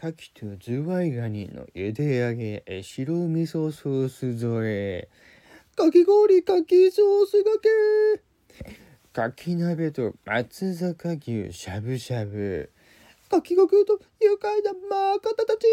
かきとズワイガニの茹で揚げ白味噌ソース添え。かき氷かきソースがけ。かき鍋と松坂牛しゃぶしゃぶ。かきごくと愉快なマカタたち。